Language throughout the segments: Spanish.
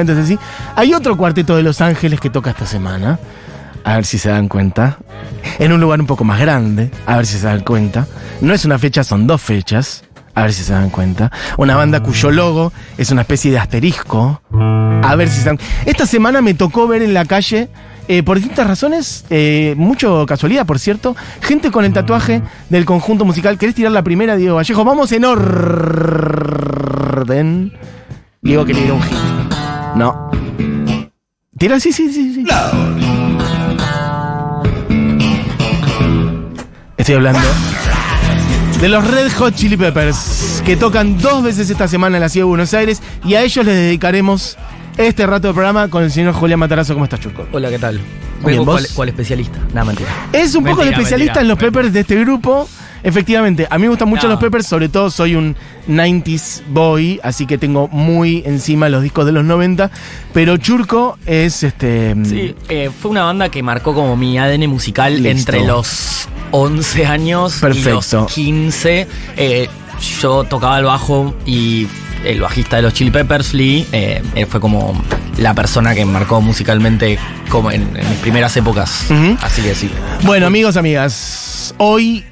Entonces, así. Hay otro cuarteto de Los Ángeles que toca esta semana. A ver si se dan cuenta. En un lugar un poco más grande. A ver si se dan cuenta. No es una fecha, son dos fechas. A ver si se dan cuenta. Una banda cuyo logo es una especie de asterisco. A ver si se dan Esta semana me tocó ver en la calle, eh, por distintas razones, eh, mucho casualidad, por cierto, gente con el tatuaje del conjunto musical. ¿Querés tirar la primera, Diego Vallejo? Vamos en orden. Diego quería ir a un hit. No. Tira, sí, sí, sí. sí. Estoy hablando de los Red Hot Chili Peppers, que tocan dos veces esta semana en la ciudad de Buenos Aires, y a ellos les dedicaremos este rato de programa con el señor Julián Matarazo. ¿Cómo estás, Churco? Hola, ¿qué tal? Bien, cual especialista. Nada, mentira. Es un poco el especialista mentira, en los mentira. Peppers de este grupo. Efectivamente, a mí me gustan mucho No. los Peppers, sobre todo soy un 90s boy, así que tengo muy encima los discos de los 90, pero Churco es este Sí, eh, fue una banda que marcó como mi ADN musical Listo. entre los 11 años y los 15. Eh, yo tocaba el bajo y el bajista de los Chili Peppers, Lee, eh, él fue como la persona que marcó musicalmente como en, en mis primeras épocas. Así que sí. Bueno, amigos, amigas, hoy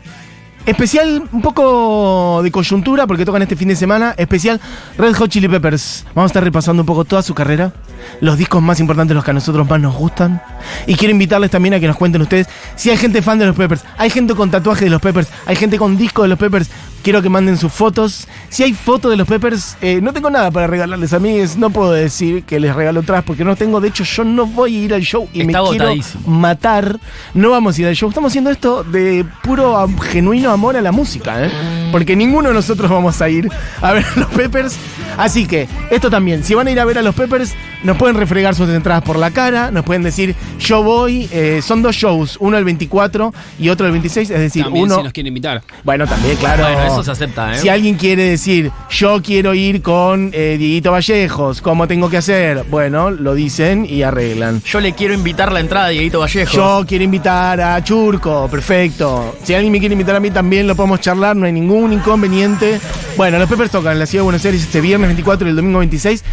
especial un poco de coyuntura porque tocan este fin de semana, especial Red Hot Chili Peppers. Vamos a estar repasando un poco toda su carrera, los discos más importantes, los que a nosotros más nos gustan. Y quiero invitarles también a que nos cuenten ustedes si hay gente fan de los Peppers, hay gente con tatuaje de los Peppers, hay gente con disco de los Peppers. Quiero que manden sus fotos. Si hay fotos de los Peppers, eh, no tengo nada para regalarles a mí. No puedo decir que les regalo atrás porque no tengo. De hecho, yo no voy a ir al show y Está me quiero matar. No vamos a ir al show. Estamos haciendo esto de puro genuino amor a la música, ¿eh? Porque ninguno de nosotros vamos a ir a ver a los Peppers. Así que, esto también. Si van a ir a ver a los Peppers, nos pueden refregar sus entradas por la cara. Nos pueden decir, yo voy. eh, son dos shows, uno el 24 y otro el 26. Es decir, También uno. si nos quieren invitar. Bueno, también, claro. Bueno, eso se acepta, ¿eh? Si alguien quiere decir, yo quiero ir con eh, Dieguito Vallejos, ¿cómo tengo que hacer? Bueno, lo dicen y arreglan. Yo le quiero invitar la entrada a Dieguito Vallejo. Yo quiero invitar a Churco, perfecto. Si alguien me quiere invitar a mí también lo podemos charlar, no hay ningún inconveniente. Bueno, los Peppers tocan en la ciudad de Buenos Aires este viernes 24 y el domingo 26.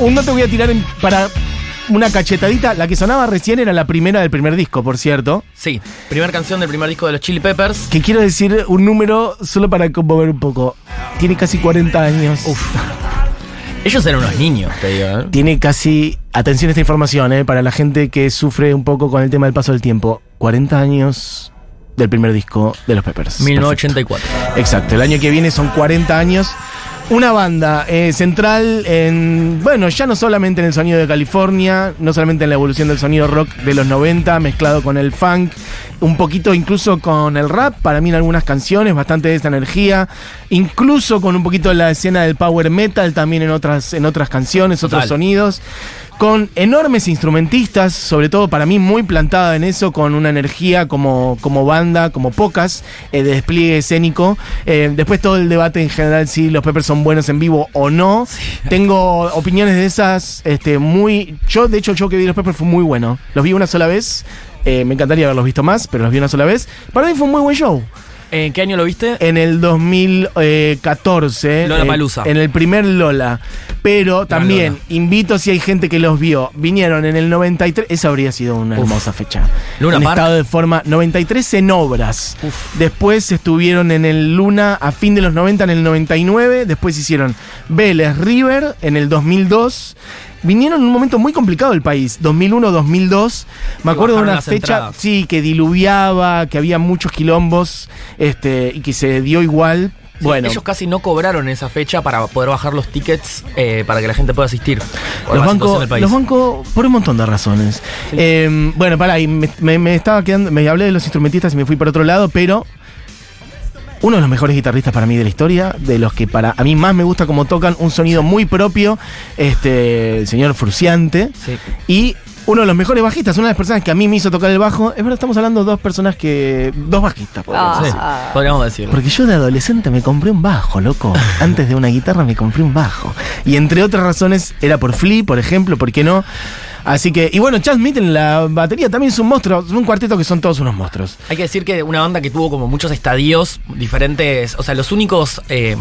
Un te voy a tirar para una cachetadita. La que sonaba recién era la primera del primer disco, por cierto. Sí, primer canción del primer disco de los Chili Peppers. Que quiero decir un número solo para conmover un poco. Tiene casi 40 años. Ellos eran unos niños, te digo. ¿eh? Tiene casi, atención a esta información, eh, para la gente que sufre un poco con el tema del paso del tiempo. 40 años del primer disco de los Peppers. 1984. Perfecto. Exacto, el año que viene son 40 años. Una banda eh, central en, bueno, ya no solamente en el sonido de California, no solamente en la evolución del sonido rock de los 90, mezclado con el funk, un poquito incluso con el rap, para mí en algunas canciones, bastante de esta energía, incluso con un poquito de la escena del power metal también en otras, en otras canciones, otros Total. sonidos con enormes instrumentistas, sobre todo para mí muy plantada en eso, con una energía como, como banda, como pocas, eh, de despliegue escénico. Eh, después todo el debate en general si los Peppers son buenos en vivo o no. Tengo opiniones de esas este, muy... Yo, de hecho, el show que vi de los Peppers fue muy bueno. Los vi una sola vez. eh, me encantaría haberlos visto más, pero los vi una sola vez. Para mí fue un muy buen show. ¿En qué año lo viste? En el 2014. Lollapalooza. eh, En el primer Lola. Pero también Lola. invito si hay gente que los vio. Vinieron en el 93. Esa habría sido una Uf. hermosa fecha. Luna en Park. estado de forma 93 en obras. Después estuvieron en el Luna a fin de los 90 en el 99. Después hicieron Vélez River en el 2002. Vinieron en un momento muy complicado del país, 2001-2002. Me acuerdo de una fecha, entradas. sí, que diluviaba, que había muchos quilombos, este, y que se dio igual. Sí, Bueno, Ellos casi no cobraron esa fecha para poder bajar los tickets eh, para que la gente pueda asistir. Los bancos, los bancos por un montón de razones. Eh, bueno, pará, y me, me- me estaba quedando, me hablé de los instrumentistas y me fui por otro lado, pero uno de los mejores guitarristas para mí de la historia, de los que para a mí más me gusta como tocan, un sonido muy propio, este, el señor Fruciante. Sí. Y uno de los mejores bajistas, una de las personas que a mí me hizo tocar el bajo. Es verdad, estamos hablando de dos personas que. dos bajistas, podríamos Ah. decir. Podríamos decirlo. Porque yo de adolescente me compré un bajo, loco. Antes de una guitarra me compré un bajo. Y entre otras razones era por Flea, por ejemplo, ¿por qué no? Así que, y bueno, Chad Smith la batería también es un monstruo, es un cuarteto que son todos unos monstruos. Hay que decir que una banda que tuvo como muchos estadios diferentes, o sea, los únicos eh,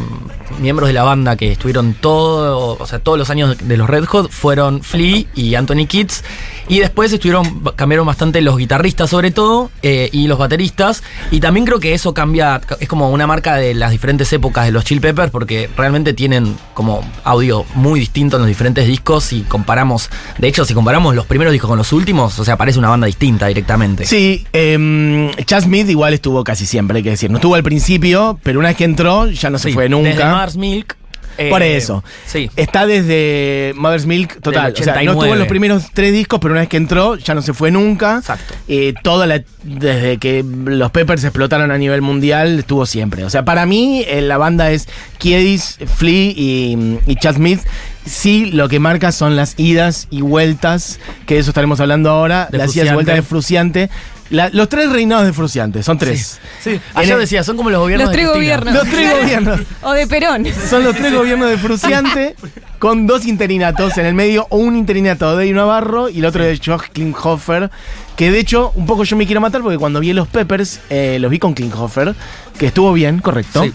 miembros de la banda que estuvieron todo, o sea, todos los años de los Red Hot fueron Flea y Anthony Kitts, y después estuvieron, cambiaron bastante los guitarristas sobre todo, eh, y los bateristas, y también creo que eso cambia, es como una marca de las diferentes épocas de los Chill Peppers, porque realmente tienen como audio muy distinto en los diferentes discos, y comparamos, de hecho, si comparamos los primeros discos con los últimos, o sea, parece una banda distinta directamente. Sí, eh, Chad Smith igual estuvo casi siempre, hay que decir. No estuvo al principio, pero una vez que entró ya no se Sí, fue nunca. Desde Mars Milk. Eh, Por eso. Sí. Está desde Mother's Milk total. O sea, no 89. estuvo en los primeros tres discos, pero una vez que entró ya no se fue nunca. Exacto. Eh, toda la, desde que los Peppers explotaron a nivel mundial, estuvo siempre. O sea, para mí eh, la banda es Kiedis, Flea y, y Chad Smith. Sí, lo que marca son las idas y vueltas, que de eso estaremos hablando ahora. De las idas y vueltas de Fruciante. La- los tres reinados de Fruciante, son tres. Sí. En Ayer el- decía, son como los gobiernos Los de tres gobiernos. Los tres gobiernos. O de Perón. Son los tres gobiernos de Fruciante con dos interinatos en el medio, o un interinato de Navarro y el otro de Josh Klinghoffer. Que de hecho, un poco yo me quiero matar porque cuando vi los Peppers, eh, los vi con Klinghoffer, que estuvo bien, correcto. Sí.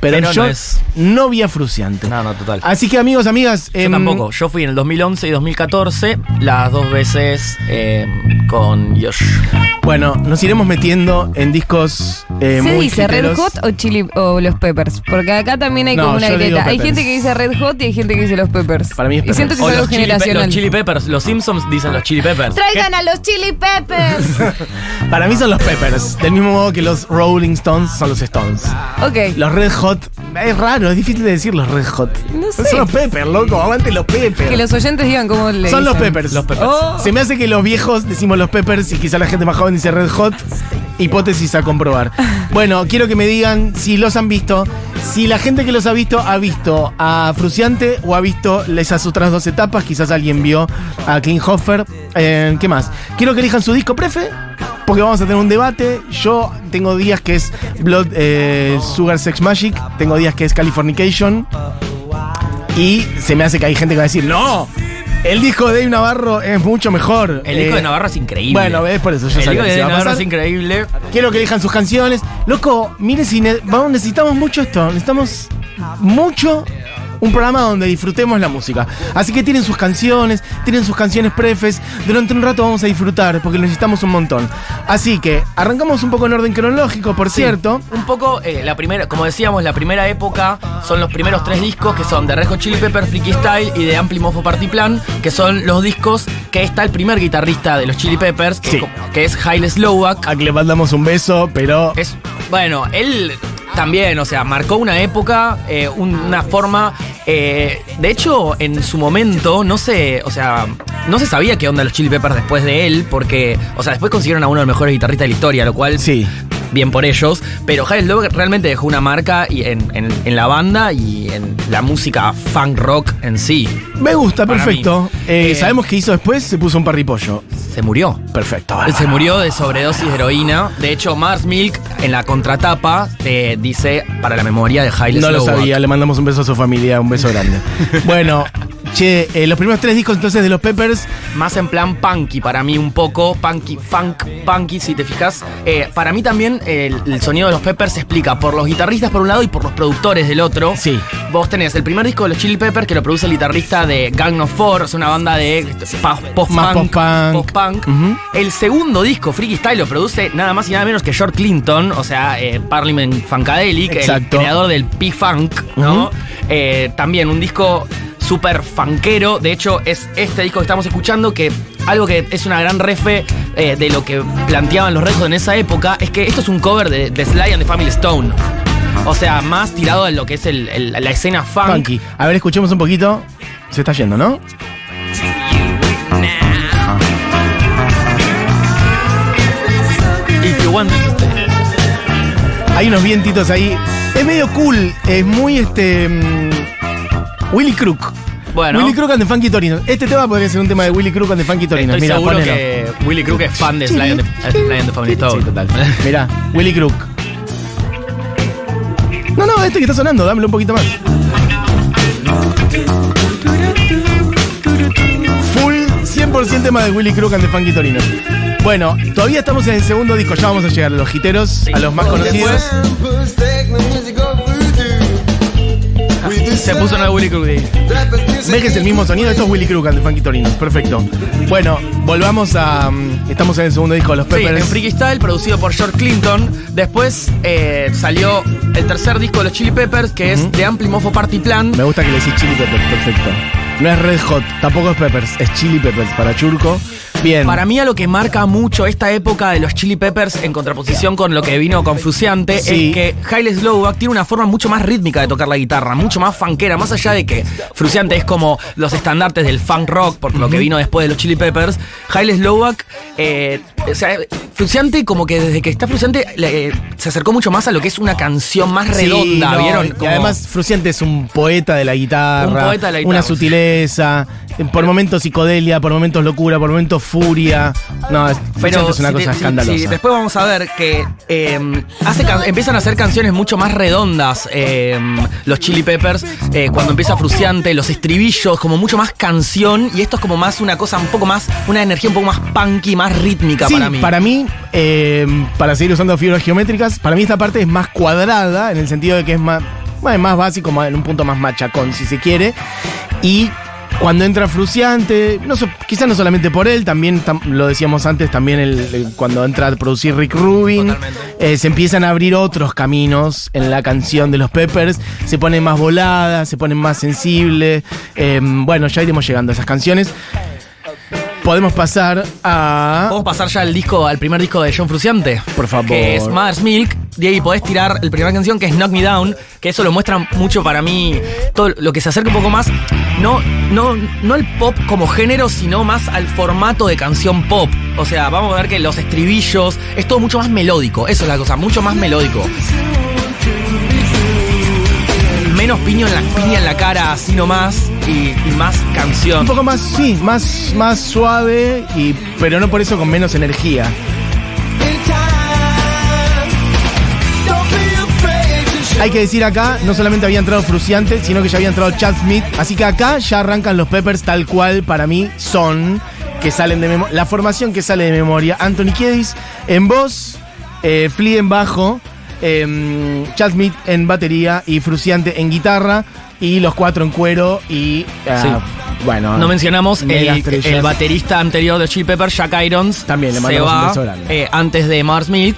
Pero, Pero yo no es- no vi a Fruciante. No, no, total. Así que amigos, amigas. Yo em, tampoco. Yo fui en el 2011 y 2014, las dos veces eh, con Josh. Bueno, nos iremos metiendo en discos eh, ¿Se muy dice Red. Hot o Chili o los Peppers? Porque acá también hay No, como una yo digo grieta. Hay Peppers. gente que dice Red Hot y hay gente que dice los Peppers. Para mí es Y siento que O es algo los chili, Pe- generacional. los Chili Peppers. Los Simpsons dicen los Chili Peppers. Traigan a los Chili Peppers. Para mí son los Peppers, del mismo modo que los Rolling Stones son los Stones. ok. Los Red Hot, es raro, es difícil de decir los Red Hot. No sé. Son los Peppers, loco, aguante los Peppers. Que los oyentes digan cómo le Son los dicen. Peppers. Los Peppers. Oh. Se me hace que los viejos decimos los Peppers y quizá la gente más joven dice Red Hot. Hipótesis a comprobar. Bueno, quiero que me digan si los han visto. Si la gente que los ha visto ha visto a Fruciante o ha visto esas otras dos etapas. Quizás alguien vio a Klinghoffer. Eh, ¿Qué más? Quiero que elijan su disco prefe. Porque vamos a tener un debate. Yo tengo días que es Blood eh, Sugar Sex Magic. Tengo días que es Californication. Y se me hace que hay gente que va a decir, no, el disco de Dave Navarro es mucho mejor. El disco Eh, de Navarro es increíble. Bueno, ves, por eso yo El disco de Navarro es increíble. Quiero que elijan sus canciones. Loco, mire si ne- vamos, necesitamos mucho esto. Necesitamos mucho un programa donde disfrutemos la música. Así que tienen sus canciones, tienen sus canciones prefes. Durante un rato vamos a disfrutar porque necesitamos un montón. Así que arrancamos un poco en orden cronológico, por cierto. Un poco, eh, la primera, como decíamos, la primera época son los primeros tres discos que son de Red Hot Chili Peppers, Freaky Style y de Ampli Mofo Party Plan, que son los discos que está el primer guitarrista de los Chili Peppers, que, Sí. es que es Haile Slovak. A que le mandamos un beso, pero Es, bueno, él también, o sea, marcó una época, eh, un- una forma. eh, de hecho, en su momento, no se, o sea, no se sabía qué onda los Chili Peppers después de él, porque, o sea, después consiguieron a uno de los mejores guitarristas de la historia, lo cual sí. Bien por ellos, pero Hail Dog realmente dejó una marca y en, en- en la banda y en la música funk rock en sí. Me gusta, perfecto. Eh, Eh, ¿Sabemos qué hizo después? Se puso un parripollo. Se murió. Perfecto. Se murió de sobredosis de heroína. De hecho, Mars Milk en la contratapa eh, dice para la memoria de Haile No lo sabía, le mandamos un beso a su familia, un beso grande. bueno, che, eh, los primeros tres discos entonces de los Peppers, Más en plan punky para mí un poco, punky, funk, punky si te fijas. Eh, para mí también el, el sonido de los Peppers se explica por los guitarristas por un lado y por los productores del otro. Sí. Vos tenés el primer disco de los Chili Peppers que lo produce el guitarrista de Gang of Four, es una banda de post-punk. Más post-punk. post-punk. Ujú. El segundo disco, Freaky Style, lo produce nada más y nada menos que George Clinton, o sea, eh, Parliament Funkadelic, el Exacto. creador del P-Funk, ¿no? Eh, también un disco súper funkero. De hecho, es este disco que estamos escuchando que algo que es una gran refe eh, de lo que planteaban los Red Hot en esa época es que esto es un cover de, de Sly and the Family Stone. O sea, más tirado a lo que es el- el- la escena funk. funky. A ver, escuchemos un poquito. Se está yendo, ¿no? If you want to stay. Hay unos vientitos ahí. Es medio cool, es muy este. mm, Willy Crook. Bueno. Willy Crook and the Funky Torinos. Este tema podría ser un tema de Willy Crook and the Funky Torinos. Estoy Mira, seguro ponelo. que Willy Crook es fan de Sly and the, Sly and the Family Stone. Sí, total. Mirá, Willy Crook. No, no, este que está sonando, dámelo un poquito más. Full 100% tema de Willy Crook and the Funky Torinos. Bueno, todavía estamos en el segundo disco, ya vamos a llegar a los hiteros, a los más conocidos. Se puso una de Willy Crook. De- ¿Ves que es el mismo sonido? Esto es Willy Crook the Funky Torinos, perfecto. Bueno, volvamos a... mm, Estamos en el segundo disco de los Sí, Peppers. en Freaky Style, producido por George Clinton. Después eh, salió el tercer disco de los Chili Peppers, que es The Ampli Mofo Party Plan. Me gusta que le decís Chili Peppers, perfecto. No es Red Hot, tampoco es Peppers, es Chili Peppers para Churco. Bien. Para mí a lo que marca mucho esta época de los Chili Peppers en contraposición con lo que vino con Fruciante Sí. es que Haile Slowback tiene una forma mucho más rítmica de tocar la guitarra, mucho más funkera, más allá de que Fruciante es como los estandartes del funk rock, por lo que vino después de los Chili Peppers, Haile Slowback, eh, o sea, Fruciante como que desde que está Fruciante eh, se acercó mucho más a lo que es una canción más Sí, redonda, no, ¿vieron? Y además, Fruciante es un poeta de la guitarra. Un poeta de la guitarra. Una sutileza. Por momentos psicodelia, por momentos locura, por momentos furia. No, es- Fruciante es una si cosa si- escandalosa. si después vamos a ver que eh, hace can- empiezan a hacer canciones mucho más redondas eh, los Chili Peppers eh, cuando empieza Fruciante, los estribillos, como mucho más canción y esto es como más una cosa un poco más, una energía un poco más punky, más rítmica Sí, para mí. eh, para seguir usando figuras geométricas, para mí esta parte es más cuadrada, en el sentido de que es más, más básico, más- en un punto más machacón, si se quiere. Y cuando entra Fruciante, no so- quizás no solamente por él, también tam- lo decíamos antes, también el, el- cuando entra a producir Rick Rubin, eh, se empiezan a abrir otros caminos en la canción de los Peppers, se ponen más voladas, se ponen más sensibles. eh, bueno, ya iremos llegando a esas canciones. Podemos pasar a... Podemos pasar ya al disco, al primer disco de John Fruciante. Por favor. Que es Mother's Milk. Ahí podés tirar la primera canción que es Knock Me Down. Que eso lo muestra mucho para mí. Todo lo que se acerca un poco más. No, no, no al pop como género, sino más al formato de canción pop. O sea, vamos a ver que los estribillos. Es todo mucho más melódico. Eso es la cosa, mucho más melódico. Menos piña en la, piña en la cara, así nomás. Y, más canción. Un poco más, sí, más, más suave, y, pero no por eso con menos energía. Hay que decir acá, no solamente había entrado Fruciante, sino que ya había entrado Chad Smith. Así que acá ya arrancan los Peppers tal cual para mí son, que salen de memoria. La formación que sale de memoria. Anthony Kiedis en voz, eh, Flea en bajo, eh, Chad Smith en batería y Fruciante en guitarra. Y los cuatro en cuero y... ah, Sí. Bueno, No mencionamos el, baterista anterior de Chili Pepper, Jack Irons. También le se va beso grande. eh, antes de Mars Milk.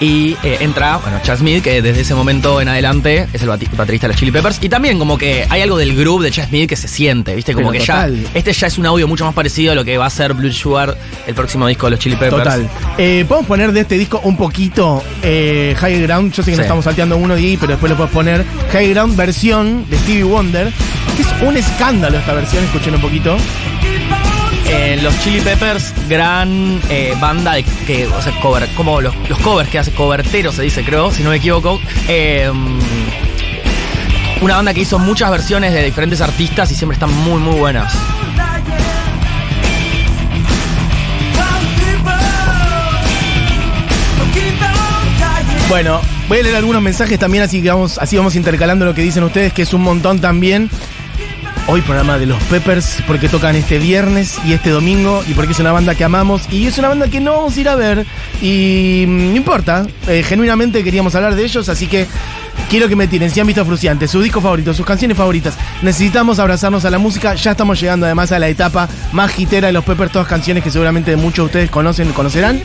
Y eh, entra, bueno, Chad Smith, que desde ese momento en adelante es el baterista de los Chili Peppers. Y también como que hay algo del groove de Chad Smith que se siente, ¿viste? Como Pero que total. ya. Este ya es un audio mucho más parecido a lo que va a ser Blue Sugar, el próximo disco de los Chili Peppers. Total. Eh, Podemos poner de este disco un poquito eh, High Ground. Yo sé que no Sí. estamos salteando uno de ahí, pero después lo puedes poner. High Ground versión de Stevie Wonder. Que es un escándalo esta versión, escuchen un poquito. Eh, los Chili Peppers, gran eh, banda de que, o sea, cover, como los, los covers que hace, coberteros se dice, creo, si no me equivoco. Eh, una banda que hizo muchas versiones de diferentes artistas y siempre están muy, muy buenas. Bueno, voy a leer algunos mensajes también, así que vamos, así vamos intercalando lo que dicen ustedes, que es un montón también. Hoy programa de los Peppers, porque tocan este viernes y este domingo, y porque es una banda que amamos, y es una banda que no vamos a ir a ver, y mm, no importa, eh, genuinamente queríamos hablar de ellos, así que quiero que me tiren, si han visto Fruciante, su disco favorito, sus canciones favoritas, necesitamos abrazarnos a la música, ya estamos llegando además a la etapa más hitera de los Peppers, todas canciones que seguramente muchos de ustedes conocen, conocerán.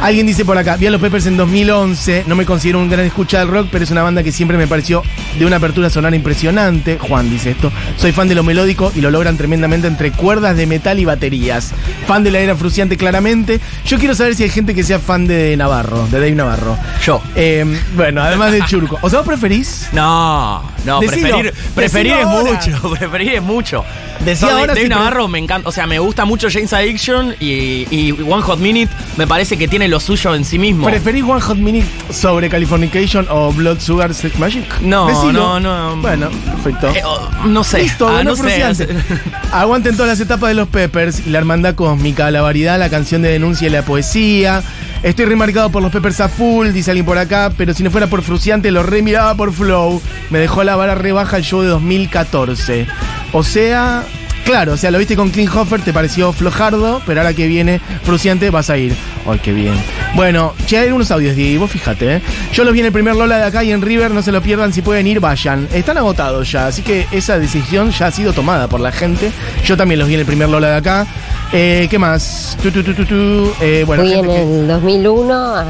Alguien dice por acá, vi a los Peppers en 2011, no me considero un gran escucha del rock, pero es una banda que siempre me pareció de una apertura sonora impresionante. Juan dice esto, soy fan de lo melódico y lo logran tremendamente entre cuerdas de metal y baterías. Fan de la era fruciante claramente. Yo quiero saber si hay gente que sea fan de Navarro, de Dave Navarro. Yo. Eh, bueno, además de Churco. ¿O sea, vos preferís? No, no, Decilo, preferir, preferir es decilo ahora. mucho, preferir es mucho. Decía ahora Dave si Navarro me encanta, o sea, me gusta mucho James Addiction y, y One Hot Minute me parece que tiene lo suyo en sí mismo. ¿Preferís One Hot Minute sobre Californication o Blood Sugar Sex Magic? No, Decilo. no, no. Bueno, perfecto. Eh, oh, no sé. Listo, Ah, no sé. Fruciante. Aguanten todas las etapas de los Peppers la hermandad cósmica, la variedad, la canción de denuncia y la poesía. Estoy remarcado por los Peppers a full, dice alguien por acá, pero si no fuera por Fruciante lo remiraba por Flow. Me dejó la vara rebaja el show de 2014. O sea, claro, o sea, lo viste con Klinghoffer, te pareció flojardo, pero ahora que viene Fruciante vas a ir. Ay, qué bien. Bueno, che, hay unos audios, Diego, vos fíjate, ¿eh? Yo los vi en el primer Lola de acá y en River, no se lo pierdan, si pueden ir, vayan. Están agotados ya, así que esa decisión ya ha sido tomada por la gente. Yo también los vi en el primer Lola de acá. Eh, ¿Qué más? Tu, tu, tu. Eh, bueno, Fui en que- el 2001 a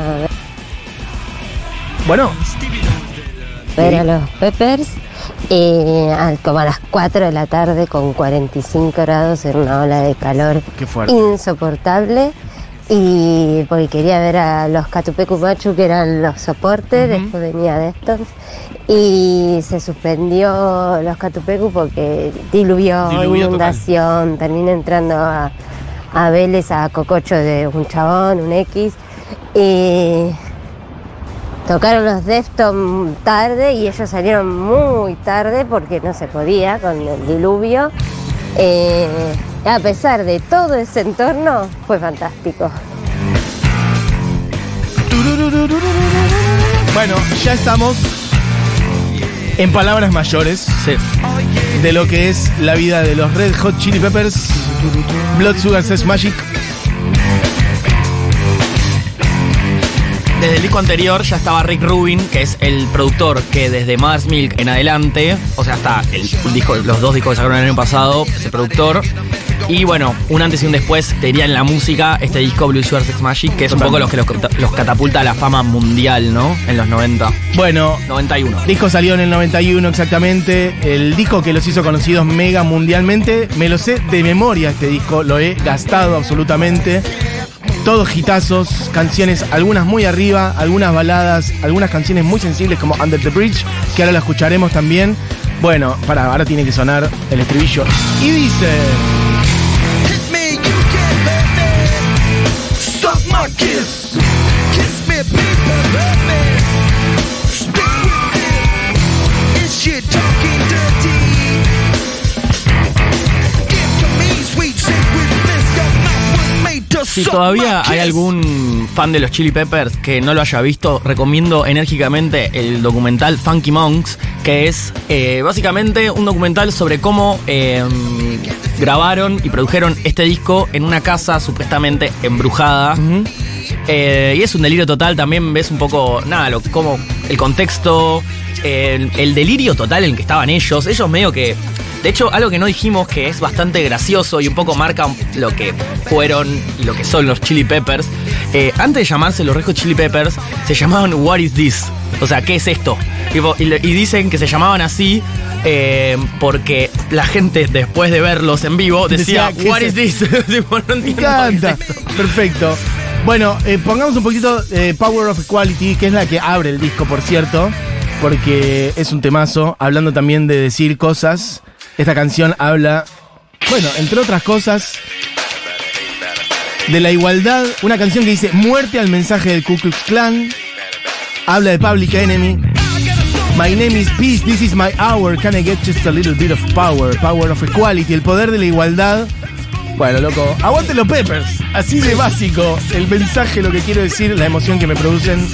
bueno, ver a los Peppers, eh, como a las 4 de la tarde con 45 grados en una ola de calor insoportable. Y porque quería ver a los Catupecu Machu, que eran los soportes, después venía Deftones. Y se suspendió los Catupecu porque diluvió, Diluvió inundación. Terminé entrando a, a Vélez, a Cococho de un chabón, un X. Y tocaron los Deftones tarde y ellos salieron muy tarde porque no se podía con el diluvio. Eh, a pesar de todo ese entorno, fue fantástico. Bueno, ya estamos en palabras mayores Sí. de lo que es la vida de los Red Hot Chili Peppers, Blood Sugar Sex Magic. Desde el disco anterior ya estaba Rick Rubin, que es el productor que desde Mother's Milk en adelante, o sea, hasta el disco, los dos discos que sacaron el año pasado, ese productor. Y bueno, un antes y un después, te diría en la música, este disco Blue Sugar Sex Magic, que es un poco los que los, los catapulta a la fama mundial, ¿no? En los 90. Bueno, 91. el disco salió en el 91 exactamente. El disco que los hizo conocidos mega mundialmente. Me lo sé de memoria este disco, lo he gastado absolutamente. Todos hitazos, canciones, algunas muy arriba, algunas baladas, algunas canciones muy sensibles como Under the Bridge, que ahora la escucharemos también. Bueno, para, ahora tiene que sonar el estribillo. Y dice. Si todavía hay algún fan de los Chili Peppers que no lo haya visto, recomiendo enérgicamente el documental Funky Monks, que es eh, básicamente un documental sobre cómo eh, grabaron y produjeron este disco en una casa supuestamente embrujada. Eh, y es un delirio total, también ves un poco, nada, lo, como el contexto, el, el delirio total en el que estaban ellos. Ellos medio que. De hecho, algo que no dijimos que es bastante gracioso y un poco marca lo que fueron y lo que son los Chili Peppers. eh, antes de llamarse los Red Hot Chili Peppers, se llamaban What is this? O sea, ¿qué es esto? Y, dicen que se llamaban así eh, porque la gente después de verlos en vivo decía, Decía, ¿qué What es is this? Me encanta. Perfecto. Bueno, eh, pongamos un poquito eh, Power of Equality, que es la que abre el disco, por cierto, porque es un temazo, hablando también de decir cosas. Esta canción habla, bueno, entre otras cosas, de la igualdad. Una canción que dice muerte al mensaje del Ku Klux Klan. Habla de Public Enemy. My name is Peace, this is my hour. Can I get just a little bit of power? Power of equality, el poder de la igualdad. Bueno, loco, aguante los Peppers. Así de básico. El mensaje, lo que quiero decir, la emoción que me producen.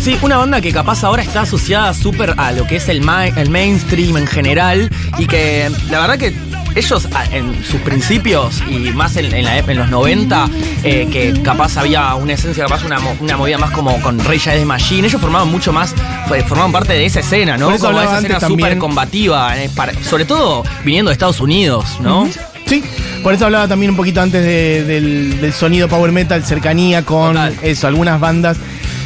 Sí, una banda que capaz ahora está asociada súper a lo que es el, ma- el mainstream en general y que la verdad que ellos a- en sus principios y más en, en la ep- en los 90, eh, que capaz había una esencia, capaz una, una movida más como con Rey de Machine, ellos formaban mucho más, formaban parte de esa escena, ¿no? Como esa escena súper combativa, eh, para- sobre todo viniendo de Estados Unidos, ¿no? Sí, por eso hablaba también un poquito antes de- del, del sonido power metal, cercanía con Total. eso, algunas bandas.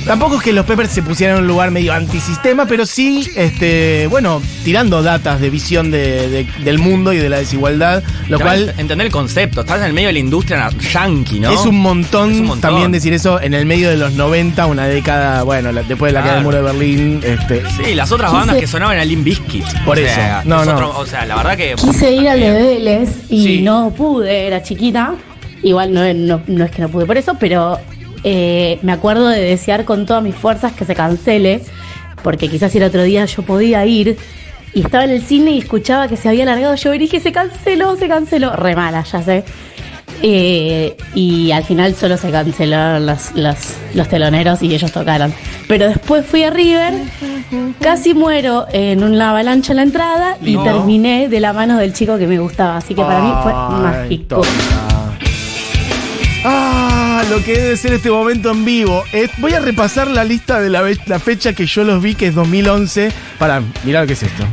Tampoco es que los Peppers se pusieran en un lugar medio antisistema, pero sí, este, bueno, tirando datas de visión de- de- del mundo y de la desigualdad, lo cual entender el concepto, estás en el medio de la industria yankee, ¿no? Es un, montón, Es un montón. también decir eso en el medio de los 90, una década, bueno, la- después de la caída del muro Claro. de Berlín. Este, Sí, las otras bandas que sonaban a Limp Bizkit. Por O eso. sea, No, es no. otro- o sea, la verdad que. Quise ir al de Vélez y Sí. no pude, era chiquita. Igual no, no, no es que no pude por eso, pero eh, me acuerdo de desear con todas mis fuerzas que se cancele, porque quizás si el otro día yo podía ir y estaba en el cine y escuchaba que se había alargado yo y dije, se canceló, se canceló. Re mala, ya sé. Eh, y al final solo se cancelaron los, los, los teloneros y ellos tocaron. Pero después fui a River, casi muero en una avalancha en la entrada y No. terminé de la mano del chico que me gustaba. Así que para mí fue mágico. toma. Lo que debe ser este momento en vivo. Eh, voy a repasar la lista de la, la fecha que yo los vi, que es 2011. Para, mirá lo que es esto.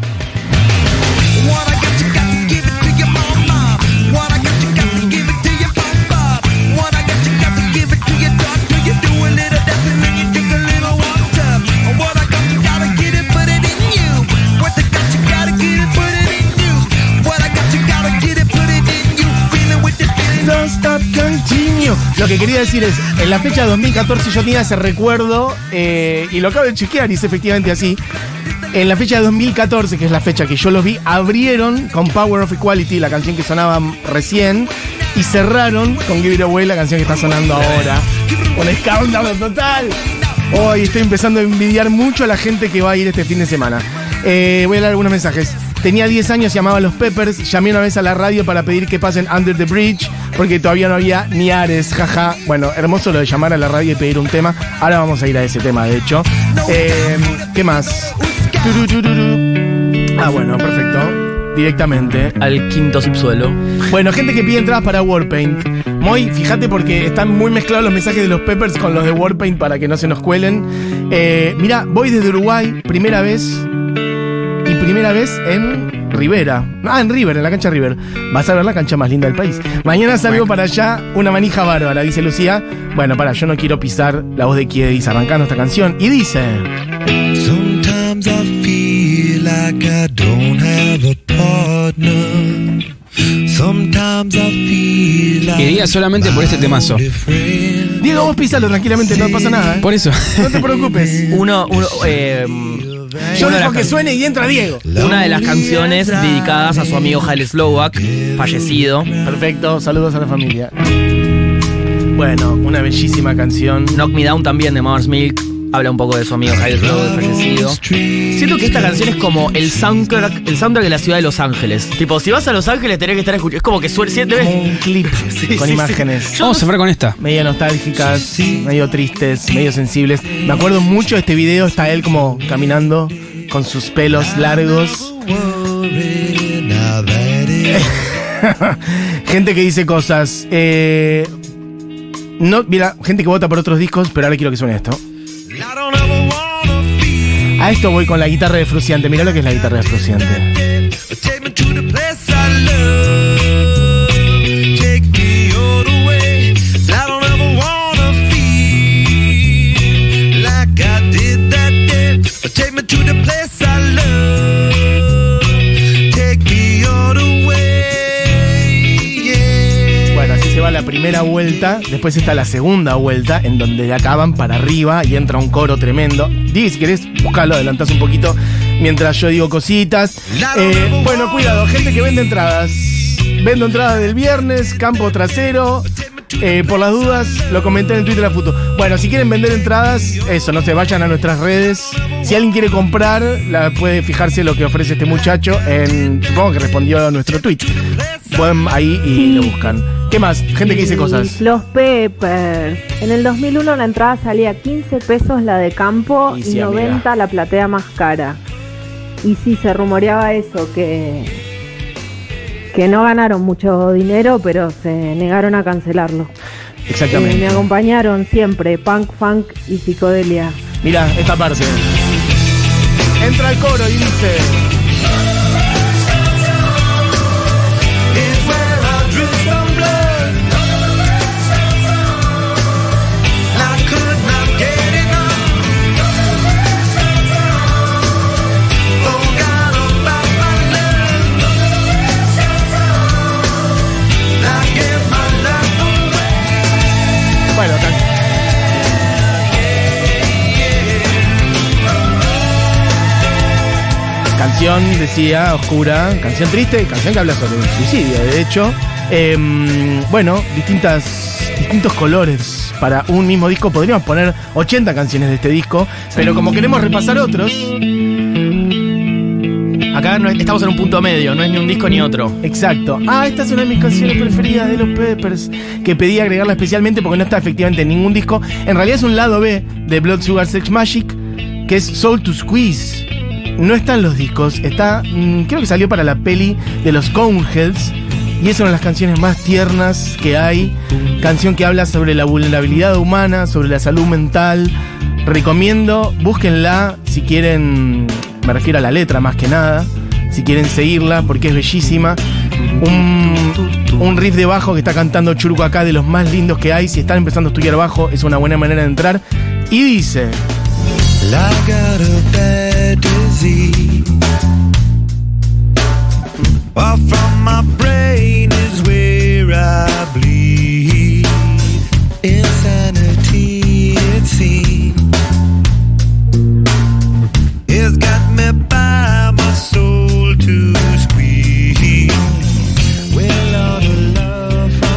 Lo que quería decir es, en la fecha 2014 yo tenía ese recuerdo, eh, y lo acabo de chequear y es efectivamente así. En la fecha de 2014, que es la fecha que yo los vi, abrieron con Power of Equality, la canción que sonaba recién, y cerraron con Give It Away, la canción que está sonando ahora. Un escándalo total. Hoy estoy empezando a envidiar mucho a la gente que va a ir este fin de semana. Eh, voy a leer algunos mensajes. Tenía 10 años, llamaba a los Peppers, llamé una vez a la radio para pedir que pasen Under the Bridge, porque todavía no había ni Ares, jaja. Bueno, hermoso lo de llamar a la radio y pedir un tema. Ahora vamos a ir a ese tema, de hecho. Eh, ¿Qué más? Ah, bueno, perfecto. Directamente. Al quinto subsuelo. Bueno, gente que pide entradas para Warpaint. Moy, fíjate porque están muy mezclados los mensajes de los Peppers con los de Warpaint para que no se nos cuelen. Eh, mira, voy desde Uruguay, primera vez. Primera vez en Rivera. Ah, en River, en la cancha River. Vas a ver la cancha más linda del país. Mañana salgo para allá, una manija bárbara, dice Lucía. Bueno, para, yo no quiero pisar la voz de Kiedis arrancando esta canción. Y dice. Sometimes I feel like I don't have a partner. Sometimes I feel like Iría solamente por este temazo. Diego, vos písalo tranquilamente, no pasa nada. ¿eh? Por eso. No te preocupes. Uno, uno, eh, Yo una de dejo las que suene y entra Diego. Una de las canciones dedicadas a su amigo Haile Slovak, fallecido. Perfecto, saludos a la familia. Bueno, una bellísima canción. Knock Me Down también de Mother's Milk. Habla un poco de su amigo Haile Slovak, fallecido. Siento que esta canción es como el soundtrack, el soundtrack de la ciudad de Los Ángeles. Tipo, si vas a Los Ángeles tenés que estar escuchando. Es como que suele Como un clip Sí, con sí, imágenes. sí. Vamos a cerrar con esta. Medio nostálgicas, medio tristes, medio sensibles. Me acuerdo mucho de este video, está él como caminando con sus pelos largos. Gente que dice cosas. eh, no, mira, gente que vota por otros discos, pero ahora quiero que suene esto. A esto voy con la guitarra de Fruciante. Mirá lo que es la guitarra de Fruciante. Primera vuelta. Después está la segunda vuelta, en donde acaban para arriba y entra un coro tremendo. Di, si querés, buscalo, adelantás un poquito mientras yo digo cositas. Eh, bueno, cuidado, gente que vende entradas. Vendo entradas del viernes, campo trasero. Eh, por las dudas, lo comenté en el Twitter de la foto. Bueno, si quieren vender entradas, eso, no se vayan a nuestras redes. Si alguien quiere comprar, la, puede fijarse lo que ofrece este muchacho en. Supongo que respondió a nuestro tweet. Pueden ahí y lo buscan. ¿Qué más? Gente que dice cosas. Los Peppers. En el 2001 la entrada salía 15 pesos la de campo Y y, sí, 90 la platea más cara. Y sí, se rumoreaba eso, que, que no ganaron mucho dinero, pero se negaron a cancelarlo. Eh, Exactamente. me acompañaron siempre, punk, funk y psicodelia. Mira, esta parte. Entra el coro y dice. Canción, decía, oscura, canción triste, canción que habla sobre el suicidio, de hecho. Em, bueno, distintas, distintos colores para un mismo disco. Podríamos poner 80 canciones de este disco, pero como queremos repasar otros, Acá no es- estamos en un punto medio, no es ni un disco ni otro. Exacto. Ah, esta es una de mis canciones preferidas de los Peppers, que pedí agregarla especialmente porque no está efectivamente en ningún disco. En realidad es un lado B de Blood Sugar Sex Magic, que es Soul to Squeeze. No está en los discos, está, mm, creo que salió para la peli de los Coneheads. Y es una de las canciones más tiernas que hay. Canción que habla sobre la vulnerabilidad humana, sobre la salud mental. Recomiendo, búsquenla si quieren, me refiero a la letra más que nada, si quieren seguirla porque es bellísima. Un, riff de bajo que está cantando Churco acá de los más lindos que hay. Si están empezando a estudiar bajo, es una buena manera de entrar. Y dice: got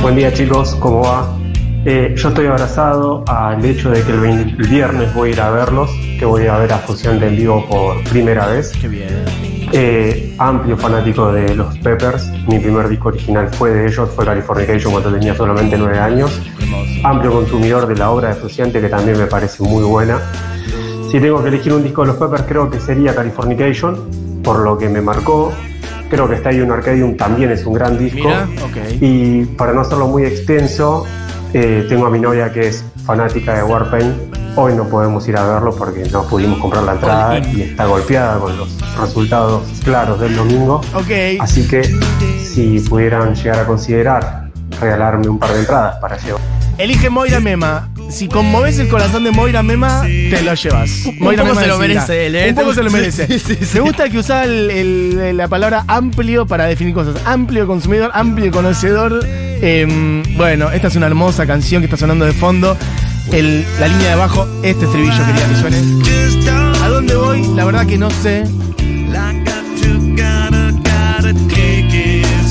Buen día chicos, ¿cómo va? Eh, yo estoy abrazado al hecho de que el viernes voy a ir a verlos, que voy a ver a Fusión en vivo por primera vez. Qué bien. Eh, amplio fanático de los Peppers, mi primer disco original fue de ellos, fue Californication cuando tenía solamente 9 años. Amplio consumidor de la obra de Fruciante que también me parece muy buena. Si tengo que elegir un disco de los Peppers creo que sería Californication, por lo que me marcó. Creo que Stadium Arcadium también es un gran disco. Mira. Y para no hacerlo muy extenso, eh, tengo a mi novia que es fanática de Warpaint. Hoy no podemos ir a verlo porque no pudimos comprar la entrada y está golpeada con los resultados claros del domingo. Ok. Así que si pudieran llegar a considerar regalarme un par de entradas para llevar. Elige Moira Mema. Si conmoves el corazón de Moira Mema, te lo llevas. Moira poco se lo merece él, ¿eh? Un poco se lo merece. Sí, sí, sí. Me gusta que usa el- el- la palabra amplio para definir cosas. Amplio consumidor, amplio conocedor. Em, bueno, esta es una hermosa canción que está sonando de fondo. La línea de abajo, este estribillo quería que suene. ¿A dónde voy? La verdad que no sé.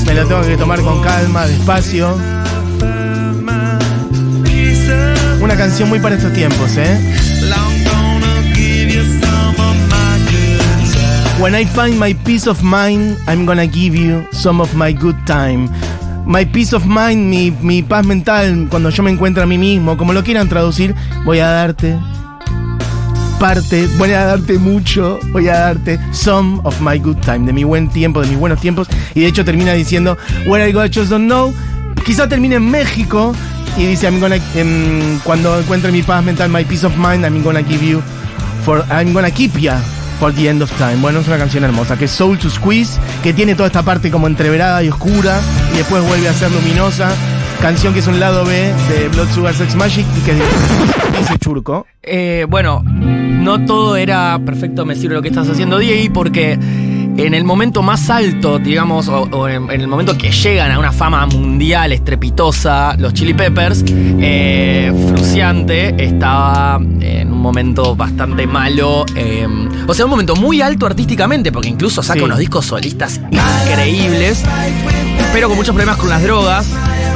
Me lo tengo que tomar con calma, despacio. Una canción muy para estos tiempos, ¿eh? When I find my peace of mind, I'm gonna give you some of my good time. My peace of mind, mi, mi paz mental, cuando yo me encuentro a mí mismo, como lo quieran traducir, voy a darte parte, voy a darte mucho, voy a darte some of my good time, de mi buen tiempo, de mis buenos tiempos. Y de hecho termina diciendo, Where I go, I just don't know. Quizá termine en México y dice, I'm gonna, em, cuando encuentre mi paz mental, my peace of mind, I'm gonna give you, for, I'm gonna keep ya the end of time. Bueno, es una canción hermosa, que es Soul to Squeeze, que tiene toda esta parte como entreverada y oscura, y después vuelve a ser luminosa. Canción que es un lado B de Blood Sugar Sex Magic y que dice Churco. Eh, bueno, no todo era perfecto, me sirve lo que estás haciendo, Diego, porque en el momento más alto, digamos, o, en, el momento que llegan a una fama mundial estrepitosa, los Chili Peppers, eh, estaba en momento bastante malo, eh, o sea, un momento muy alto artísticamente, porque incluso saca Sí. unos discos solistas increíbles, pero con muchos problemas con las drogas.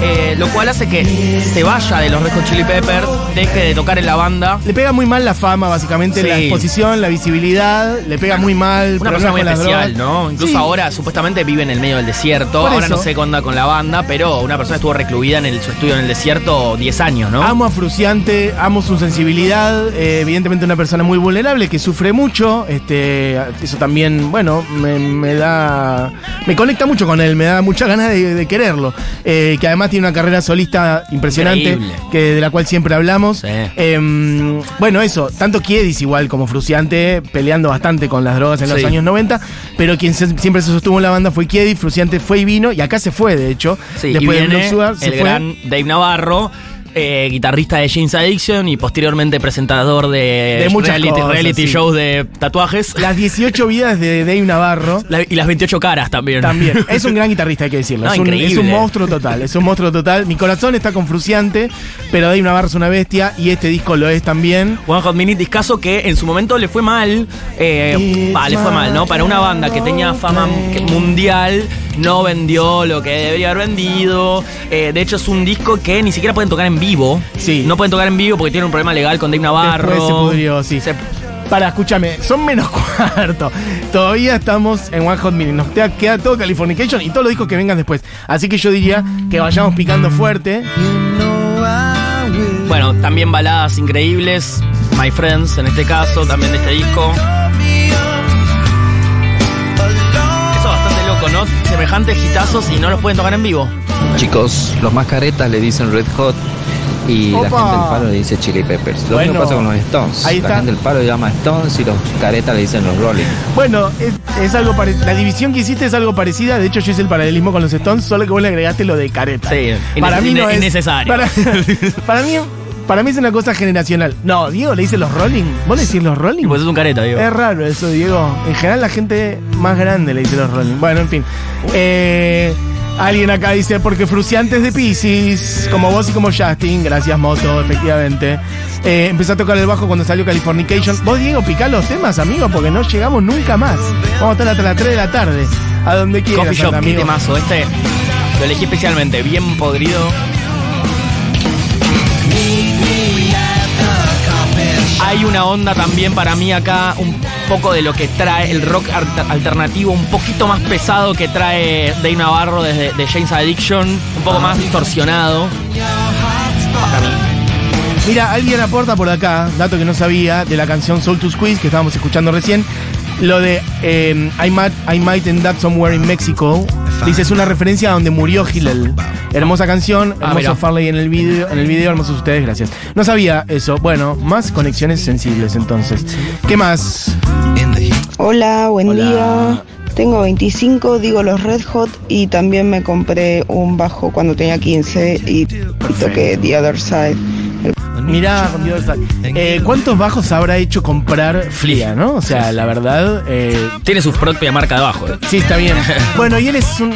Eh, lo cual hace que se vaya de los Red Hot Chili Peppers, deje de tocar en la banda. Le pega muy mal la fama, básicamente, Sí. la exposición, la visibilidad, le pega muy mal. Una persona muy especial. ¿no? Incluso Sí. ahora supuestamente vive en el medio del desierto. Por ahora eso. no sé qué onda con la banda, pero una persona estuvo recluida en el- su estudio en el desierto 10 años, ¿no? Amo a Fruciante, amo su sensibilidad, eh, evidentemente una persona muy vulnerable que sufre mucho, este, eso también, bueno, me, me da, me conecta mucho con él, me da muchas ganas de, de quererlo, Eh, que además tiene una carrera solista impresionante, Increíble. que de la cual siempre hablamos. Sí. Em, bueno, eso, tanto Kiedis igual como Fruciante, peleando bastante con las drogas en los años 90, pero quien se- siempre se sostuvo en la banda fue Kiedis, Fruciante fue y vino, y acá se fue, de hecho, Sí, y después de viene Blood Sugar, se el fue. gran Dave Navarro. Eh, guitarrista de James Addiction y posteriormente presentador de, De muchas reality, cosas, reality sí. shows de tatuajes Las 18 vidas de Dave Navarro. La- y las 28 caras también. También. Es un gran guitarrista, hay que decirlo. No, es, un, increíble. es un monstruo total. Es un monstruo total. Mi corazón está con Fruciante, pero Dave Navarro es una bestia y este disco lo es también. One Hot Minute discaso que en su momento le fue mal. eh, le fue mal, ¿no? Para una banda que tenía fama mundial no vendió lo que debería haber vendido. Eh, de hecho, es un disco que ni siquiera pueden tocar en vivo. Sí. No pueden tocar en vivo porque tiene un problema legal con Dave Navarro. Después se pudrió, sí. Se- Para, escúchame, son menos cuarto. Todavía estamos en One Hot Minute. Nos queda, queda todo Californication y todos los discos que vengan después. Así que yo diría que vayamos picando fuerte. Bueno, también baladas increíbles. My Friends, en este caso, también de este disco. ¿No? Semejantes hitazos y no los pueden tocar en vivo. Chicos, los más caretas le dicen Red Hot y la Opa. gente del palo le dice Chili Peppers. Lo Bueno, mismo pasa con los Stones. ahí la está. gente del palo le llama Stones y los caretas le dicen los Rolling. Bueno, es, es algo pare- La división que hiciste es algo parecida. De hecho, yo hice el paralelismo con los Stones, solo que vos le agregaste lo de careta. Sí, para mí no es. innecesario. Para, para mí. Para mí es una cosa generacional. No, Diego le dice los Rolling. ¿Vos le decís los Rolling? Pues es un careta, digo. Es raro eso, Diego. En general la gente más grande le dice los Rolling. Bueno, en fin. Eh, alguien acá dice, porque Fruciantes de Pisces, como vos y como Justin, gracias Moto, efectivamente. Eh, empezó a tocar el bajo cuando salió Californication. Vos, Diego, picá los temas, amigo, porque no llegamos nunca más. Vamos a estar hasta las 3 de la tarde. A donde quieras, Coffee Shop, qué temazo. Este lo elegí especialmente, bien podrido. Hay una onda también para mí acá, un poco de lo que trae el rock alter- alternativo, un poquito más pesado que trae Dave Navarro desde de James Addiction, un poco más distorsionado. Para mí. Mira, alguien aporta por acá, dato que no sabía, de la canción Soul to Squeeze que estábamos escuchando recién. Lo de eh, I, might, I Might End Up Somewhere in Mexico. Dice, es una referencia a donde murió Hillel. Hermosa canción, Ah, hermoso mira. Farley en el video, en el video, hermosos ustedes, gracias. No sabía eso. Bueno, más conexiones sensibles entonces. ¿Qué más? Hola, buen Hola. día. Tengo 25, digo los Red Hot y también me compré un bajo cuando tenía 15 y, y toqué The Other Side. Mirá, con Dios, eh, ¿cuántos bajos habrá hecho comprar Flia, no? O sea, la verdad, eh, Tiene su propia marca de abajo. eh. Sí, está bien. Bueno, y él es un,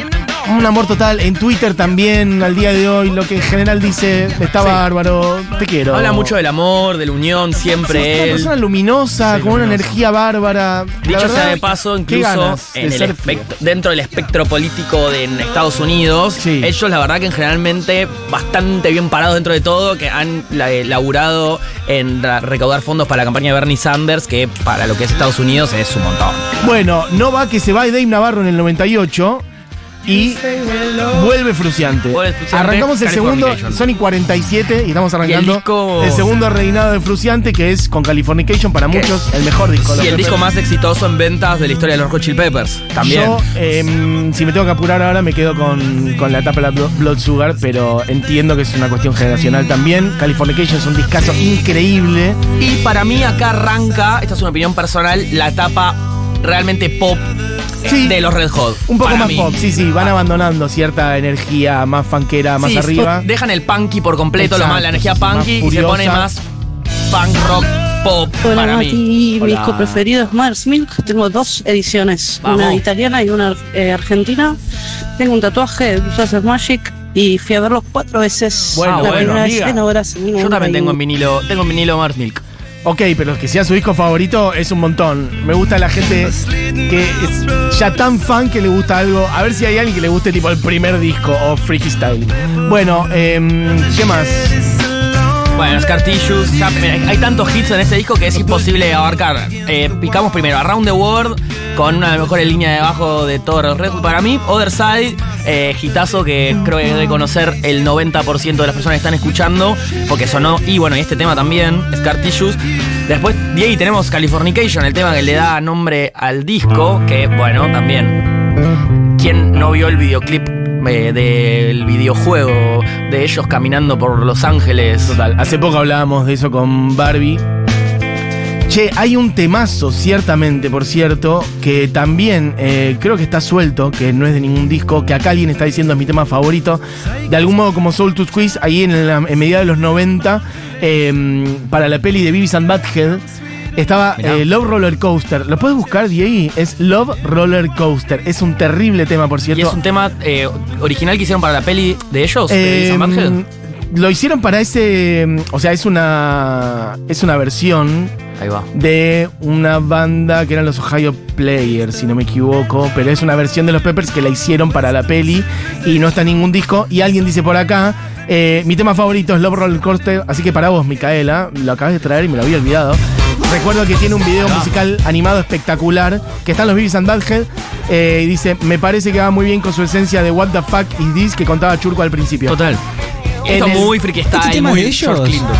un amor total. En Twitter también, al día de hoy, lo que en general dice, está Sí. bárbaro, te quiero. Habla mucho del amor, de la unión, Sí, siempre es una él. persona luminosa, Sí, con una energía bárbara. Dicho verdad, sea de paso, incluso de el espectro- dentro del espectro político de en Estados Unidos, ellos la verdad que generalmente bastante bien parados dentro de todo, que han eh, laburado en recaudar fondos para la campaña de Bernie Sanders, que para lo que es Estados Unidos es un montón. Bueno, no va que se va Dave Navarro en el 98 y vuelve Fruciante. Vuelve Fruciante, Arrancamos el segundo. Sony 47 y estamos arrancando disco- el segundo reinado de Fruciante que es con Californication para ¿Qué? muchos el mejor disco. Y el disco más exitoso en ventas de la historia de los Hot Chili Peppers. También. Yo, em, si me tengo que apurar ahora, me quedo con, con la etapa de la Blo- Blood Sugar, pero entiendo que es una cuestión generacional también. Californication es un discazo increíble. Y para mí acá arranca, esta es una opinión personal, la etapa realmente pop Sí. de los Red Hot. Un poco más mí. pop, sí, sí, van abandonando cierta energía más funkera, más Sí, arriba. Dejan el punky por completo, lo Exacto, más, la energía sí, más punky y se pone más punk rock pop Hola para Mati, mí. mi disco preferido es Mars Milk. Tengo dos ediciones, Vamos. una italiana y una eh, argentina. Tengo un tatuaje de Magic y fui a verlos cuatro veces. Bueno, la bueno, primera vez amiga. en obras en Yo también tengo en vinilo, tengo en vinilo Mars Milk. Ok, pero que sea su disco favorito es un montón. Me gusta la gente que es ya tan fan que le gusta algo. A ver si hay alguien que le guste tipo el primer disco o Freaky Style. Bueno, em, ¿qué más? Bueno, ya, mira, hay tantos hits en este disco que es imposible abarcar. Eh, picamos primero Around the World, con una de las mejores líneas de bajo de todos los Red para mí. Other Side, eh, hitazo que creo que debe conocer el 90% de las personas que están escuchando, porque sonó. Y bueno, y este tema también, Scar Tissues. Después, de ahí tenemos Californication, el tema que le da nombre al disco, que bueno, también. ¿Quién no vio el videoclip eh, del videojuego de ellos caminando por Los Ángeles? Total, hace poco hablábamos de eso con Barbie. Che, hay un temazo, ciertamente, por cierto, que también eh, creo que está suelto, que no es de ningún disco, que acá alguien está diciendo es mi tema favorito. De algún modo, como Soul to Squeeze, ahí en, la, en mediados de los 90, eh, para la peli de Beavis and Butthead, estaba eh, Love Roller Coaster. ¿Lo puedes buscar, Diego? Es Love Roller Coaster. Es un terrible tema, por Y cierto. es un tema eh, original que hicieron para la peli de ellos, de Beavis and Butthead. Lo hicieron para ese. O sea, es una. Es una versión Ahí va. de una banda que eran los Ohio Players, si no me equivoco. Pero es una versión de los Peppers que la hicieron para la peli y no está en ningún disco. Y alguien dice por acá. eh, mi tema favorito es Love Roller Coaster, así que para vos, Micaela, lo acabas de traer y me lo había olvidado. Recuerdo que tiene un video musical animado espectacular, que están los Beavis and Butthead, eh, y dice, me parece que va muy bien con su esencia de What the fuck is this que contaba Churco al principio. Total. Esto muy freaky ¿Este style, tema muy de George ellos? Clinton.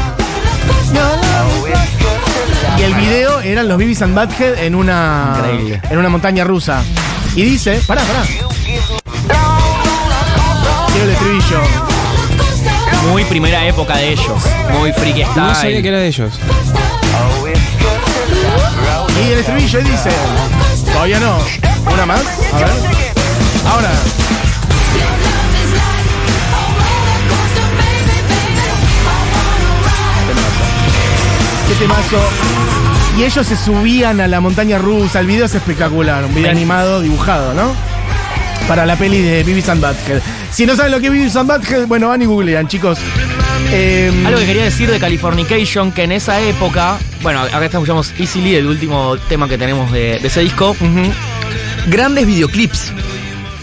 Y el video eran los Beavis and Butthead en una, Increíble. en una montaña rusa. Y dice, pará, pará. Quiero el estribillo. Muy primera época de ellos. Muy freaky style. No sabía que era de ellos. Y el estribillo y dice, todavía no. Una más, a ver. Ahora. Qué temazo. Y ellos se subían a la montaña rusa. El video es espectacular. Un video animado, dibujado, ¿no? Para la peli de Beavis and Butthead. Si no saben lo que es Beavis and Butthead, bueno, van y googlean, chicos. Eh, Algo que quería decir de Californication, que en esa época, bueno, acá escuchamos Easily, el último tema que tenemos de, de ese disco, grandes videoclips.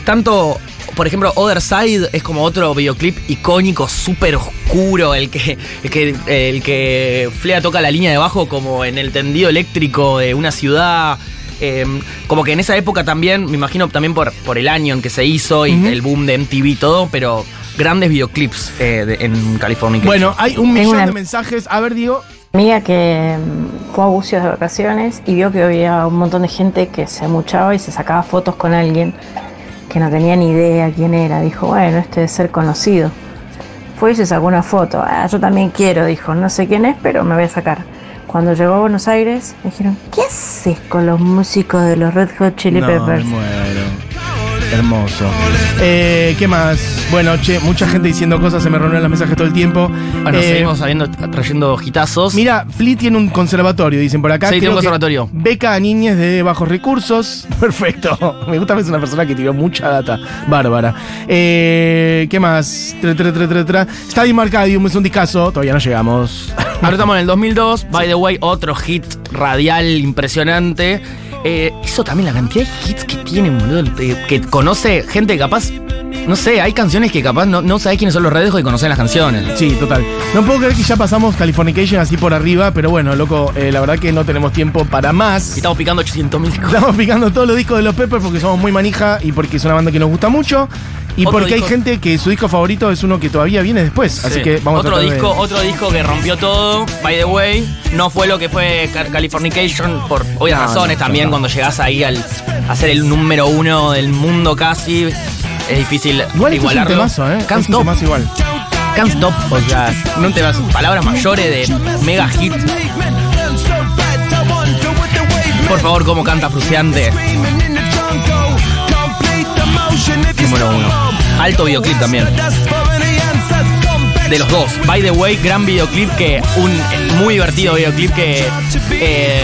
Tanto, por ejemplo, Other Side es como otro videoclip icónico, súper oscuro, el que, el, que, el que Flea toca la línea de bajo como en el tendido eléctrico de una ciudad. eh, como que en esa época también, me imagino también por, por el año en que se hizo y el boom de MTV y todo, pero grandes videoclips eh, de- en California. bueno, hay un millón una- de mensajes. A ver, Diego. Amiga que mm, fue a Bucios de vacaciones y vio que había un montón de gente que se muchaba y se sacaba fotos con alguien que no tenía ni idea quién era. Dijo, bueno, este debe ser conocido. Fue y se sacó una foto. Ah, yo también quiero, dijo, no sé quién es, pero me voy a sacar. Cuando llegó a Buenos Aires, me dijeron, ¿qué haces con los músicos de los Red Hot Chili No, Peppers? me muero. Hermoso. Eh, ¿Qué más? Bueno, che, mucha gente diciendo cosas, se me reúnen los mensajes todo el tiempo. Bueno, Eh, seguimos sabiendo, trayendo hitazos. Mira, Flea tiene un conservatorio, dicen por acá. Sí, tiene un conservatorio. Beca a niñas de bajos recursos. Perfecto. Me gusta ver una persona que tiró mucha data. Bárbara. Eh, ¿Qué más? Tra, tra, tra, tra, tra. Stadium Arcadium es un discazo. Todavía no llegamos. Ahora estamos en el 2002. By the way, otro hit radial impresionante. Eh, eso también, la cantidad de hits que tienen, boludo. eh, que conoce gente capaz. No sé, hay canciones que capaz no, no sabés quiénes son los Red Hot y conocen las canciones. Sí, total. No puedo creer que ya pasamos Californication así por arriba, pero bueno, loco, eh, la verdad que no tenemos tiempo para más. Y estamos picando 800 mil Estamos picando todos los discos de los Peppers porque somos muy manija y porque es una banda que nos gusta mucho. Y Otro porque hay gente que su disco favorito es uno que todavía viene después. Así Sí. que vamos otro a de- disco, otro disco que rompió todo, by the way, no fue lo que fue Ca- Californication por obvias No, razones no, también no. cuando llegás ahí al a ser el número uno del mundo casi es difícil Igual esto es un igualarlo. temazo, ¿eh? Can't es un Stop, temazo igual. Can't Stop, o sea, no te vas palabras mayores de mega hit. Por favor, cómo canta Fruciante. Número uno. Alto videoclip también. De los dos. By the way, gran videoclip que. Un muy divertido videoclip que. eh,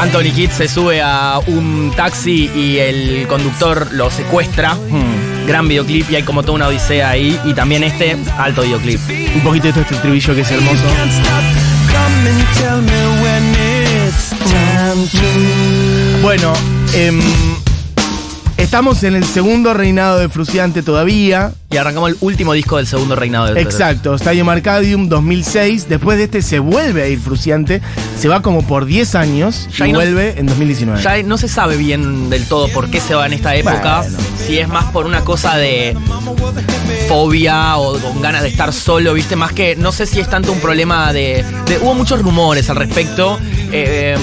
Anthony Kidd se sube a un taxi y el conductor lo secuestra. Gran videoclip y hay como toda una odisea ahí. Y también este, alto videoclip. Un poquito de este estribillo que es hermoso. Bueno, em, estamos en el segundo reinado de Fruciante todavía. Y arrancamos el último disco del segundo reinado de Exacto, Stadium Arcadium 2006. Después de este se vuelve a ir Fruciante. Se va como por 10 años Ya y no- vuelve en 2019. Ya no se sabe bien del todo por qué se va en esta época. Bueno. Si es más por una cosa de fobia o con ganas de estar solo, ¿viste? Más que no sé si es tanto un problema de. de- hubo muchos rumores al respecto. Eh,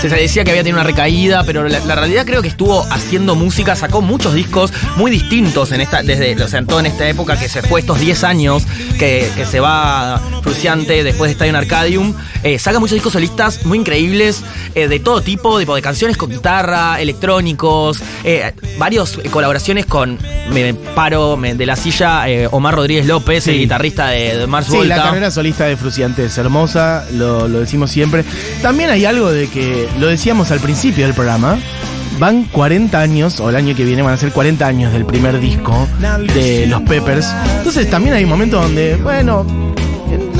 se decía que había tenido una recaída, pero la, la realidad creo que estuvo haciendo música, sacó muchos discos muy distintos en esta, desde, o sea, en toda en esta época que se fue estos 10 años, que, que se va Fruciante después de en Arcadium. Eh, saca muchos discos solistas muy increíbles, eh, de todo tipo, tipo de canciones con guitarra, electrónicos, eh, varios colaboraciones con, me paro me- de la silla, Omar Rodríguez López, el guitarrista de, de Mars Sí, Volta. la carrera solista de Fruciante es hermosa, lo, lo decimos siempre. También hay algo de que, lo decíamos al principio del programa, van 40 años, o el año que viene van a ser 40 años del primer disco de los Peppers. Entonces también hay momentos donde, bueno,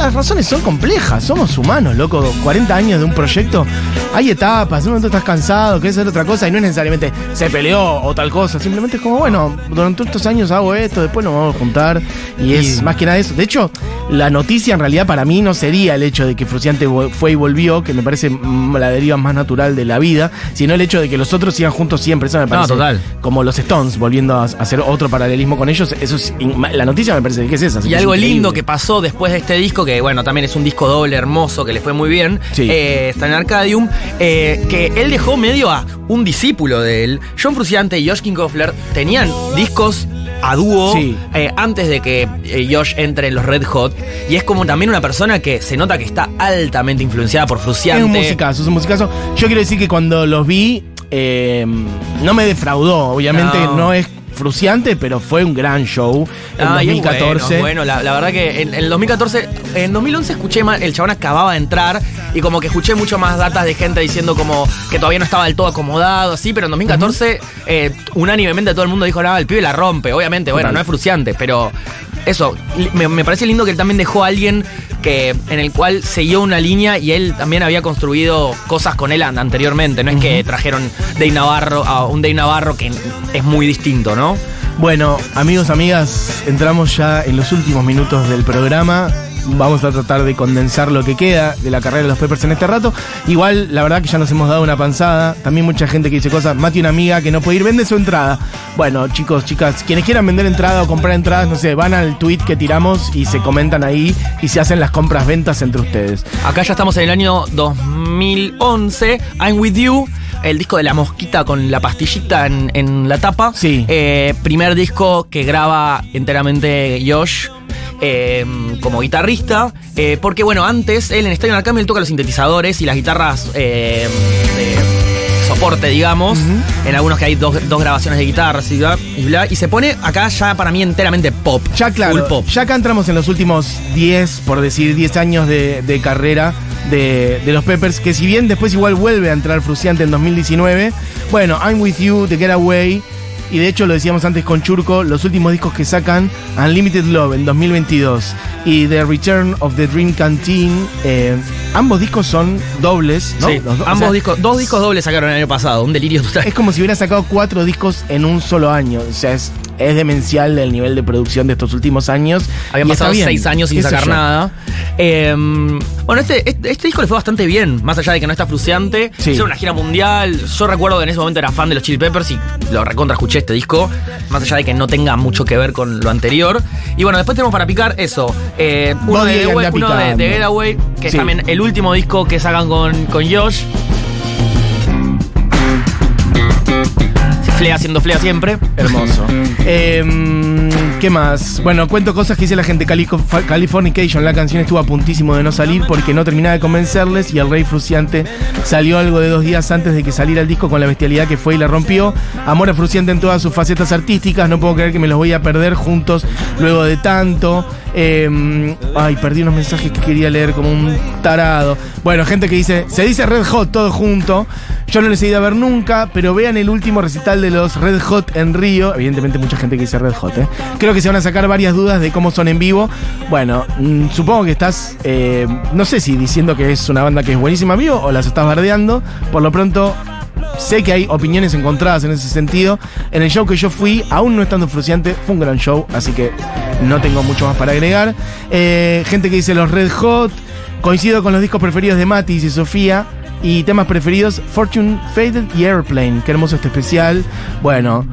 las razones son complejas, somos humanos, loco. 40 años de un proyecto, hay etapas, un momento estás cansado, querés hacer otra cosa y no es necesariamente se peleó o tal cosa, simplemente es como, bueno, durante estos años hago esto, después nos vamos a juntar y es más que nada eso. De hecho, la noticia en realidad para mí no sería el hecho de que Fruciante fue y volvió, que me parece mm, la deriva más natural de la vida, sino el hecho de que los otros sigan juntos siempre. Eso me No, parece total. como los Stones, volviendo a hacer otro paralelismo con ellos. Eso es, la noticia me parece que es esa. Y algo increíble. lindo que pasó después de este disco, que bueno, también es un disco doble hermoso, que le fue muy bien, eh, está en Arcadium, eh, que él dejó medio a un discípulo de él. John Fruciante y Josh Kingofler tenían discos a dúo Sí. eh, antes de que eh, Josh entre en los Red Hot. Y es como también una persona que se nota que está altamente influenciada por Fruciante. Es un musicazo, es un musicazo. Yo quiero decir que cuando los vi, eh, no me defraudó. Obviamente No. no, es fruciante, pero fue un gran show en Ah, y es 2014. Bueno, bueno, la, la verdad que en, el 2014, en 2011 escuché más, el chabón acababa de entrar y como que escuché mucho más datas de gente diciendo como que todavía no estaba del todo acomodado, así, pero en 2014 eh, unánimemente todo el mundo dijo, no, el pibe la rompe, obviamente, bueno, no es fruciante, pero eso, me, me parece lindo que él también dejó a alguien que en el cual siguió una línea y él también había construido cosas con él an- anteriormente, no es que trajeron Dave Navarro a un Dave Navarro que es muy distinto, ¿no? Bueno, amigos, amigas, entramos ya en los últimos minutos del programa. Vamos a tratar de condensar lo que queda de la carrera de los Peppers en este rato. Igual, la verdad que ya nos hemos dado una panzada. También mucha gente que dice cosas. Mati, una amiga que no puede ir, vende su entrada. Bueno, chicos, chicas, quienes quieran vender entrada o comprar entradas, no sé, van al tweet que tiramos y se comentan ahí y se hacen las compras-ventas entre ustedes. Acá ya estamos en el año 2011. I'm With You. El disco de la mosquita con la pastillita en, en la tapa. Sí. Eh, primer disco que graba enteramente Josh. Eh, como guitarrista, eh, porque bueno, antes él en Estadio Arcame él toca los sintetizadores y las guitarras eh, de soporte, digamos, en algunos que hay dos, dos grabaciones de guitarras y bla, y bla, y se pone acá ya para mí enteramente pop, Ya claro, full pop. ya acá entramos en los últimos 10, por decir 10 años de, de carrera de, de los Peppers, que si bien después igual vuelve a entrar Fruciante en 2019, bueno, I'm With You, The Getaway, y de hecho lo decíamos antes con Churco, los últimos discos que sacan, Unlimited Love en 2022 y The Return of the Dream Canteen, eh, ambos discos son dobles, ¿no? Sí, Los do- o ambos sea, discos, dos discos dobles sacaron el año pasado, un delirio total. Es como si hubiera sacado cuatro discos en un solo año. O sea, es, es demencial el nivel de producción de estos últimos años. Habían Y pasado seis años sin sacar yo. nada. Eh, bueno, este, este, este disco le fue bastante bien, más allá de que no está fruciante. Sí. Hicieron una gira mundial. Yo recuerdo que en ese momento era fan de los Chili Peppers y lo recontra escuché este disco, más allá de que no tenga mucho que ver con lo anterior. Y bueno, después tenemos para picar eso. eh, uno Body de, Getaway- uno de, de Getaway, que es también el último disco que sacan con, con Josh. Flea haciendo flea siempre. Hermoso. Em, ¿Qué más? Bueno, cuento cosas que dice la gente. Calico- Californication, la canción estuvo a puntísimo de no salir porque no terminaba de convencerles y el Rey Fruciante salió algo de dos días antes de que saliera el disco con la bestialidad que fue y la rompió. Amor a Fruciante en todas sus facetas artísticas. No puedo creer que me los voy a perder juntos luego de tanto. Em, ay, perdí unos mensajes que quería leer como un tarado. Bueno, gente que dice, se dice Red Hot todo junto. Yo no les he ido a ver nunca, pero vean el último recital de los Red Hot en Río. Evidentemente mucha gente que dice Red Hot, ¿eh? Creo que se van a sacar varias dudas de cómo son en vivo. Bueno, mm, supongo que estás, eh, no sé si diciendo que es una banda que es buenísima en vivo o las estás bardeando. Por lo pronto, Sé que hay opiniones encontradas en ese sentido. En el show que yo fui, aún no estando fruciante, fue un gran show, así que no tengo mucho más para agregar. Eh, gente que dice los Red Hot. Coincido con los discos preferidos de Mati, dice Sofía. Y temas preferidos, Fortune Faded y Airplane. Qué hermoso este especial. Bueno,